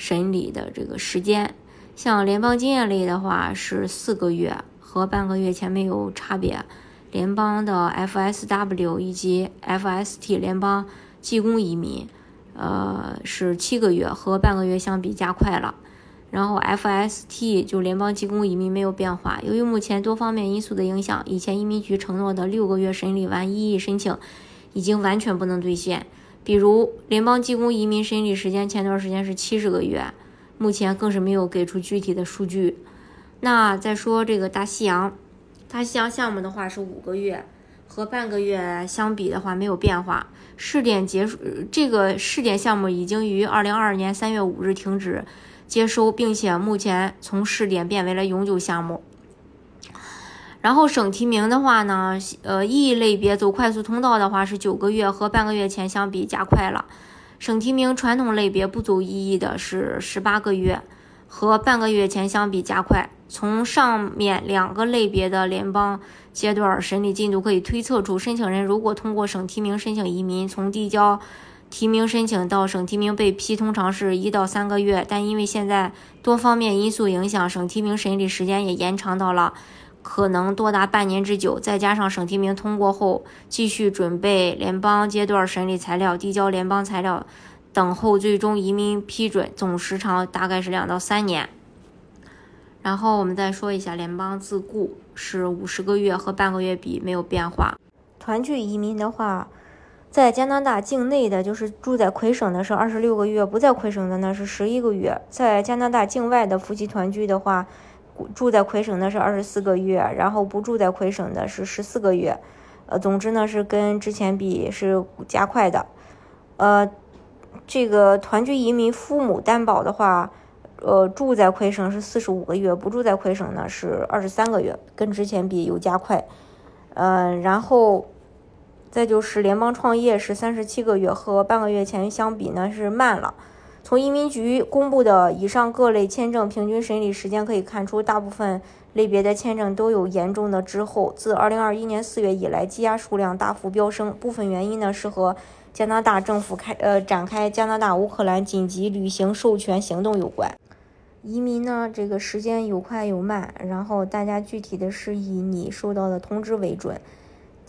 审理的这个时间，像联邦经验类的话是四个月，和半个月前没有差别。联邦的 FSW 以及 FST 联邦技工移民，呃是七个月，和半个月相比加快了。然后 FST 就联邦技工移民没有变化。由于目前多方面因素的影响，以前移民局承诺的六个月审理完异议申请，已经完全不能兑现。比如联邦技工移民审理时间，前段时间是七十个月，目前更是没有给出具体的数据。那再说这个大西洋，大西洋项目的话是五个月，和半个月相比的话没有变化。试点结束，这个试点项目已经于二零二二年三月五日停止接收，并且目前从试点变为了永久项目。然后省提名的话呢，呃，E 类别走快速通道的话是九个月，和半个月前相比加快了。省提名传统类别不走 EE 的是十八个月，和半个月前相比加快。从上面两个类别的联邦阶段审理进度可以推测出，申请人如果通过省提名申请移民，从递交提名申请到省提名被批，通常是一到三个月。但因为现在多方面因素影响，省提名审理时间也延长到了。可能多达半年之久，再加上省提名通过后，继续准备联邦阶段审理材料、递交联邦材料，等候最终移民批准，总时长大概是两到三年。然后我们再说一下联邦自雇是五十个月，和半个月比没有变化。团聚移民的话，在加拿大境内的就是住在魁省的是二十六个月，不在魁省的呢是十一个月。在加拿大境外的夫妻团聚的话。住在魁省的是二十四个月，然后不住在魁省的是十四个月，呃，总之呢是跟之前比是加快的，呃，这个团聚移民父母担保的话，呃，住在魁省是四十五个月，不住在魁省呢是二十三个月，跟之前比有加快，嗯，然后再就是联邦创业是三十七个月，和半个月前相比呢是慢了。从移民局公布的以上各类签证平均审理时间可以看出，大部分类别的签证都有严重的滞后。自2021年4月以来，积压数量大幅飙升。部分原因呢是和加拿大政府开呃展开加拿大乌克兰紧急旅行授权行动有关。移民呢，这个时间有快有慢，然后大家具体的是以你收到的通知为准。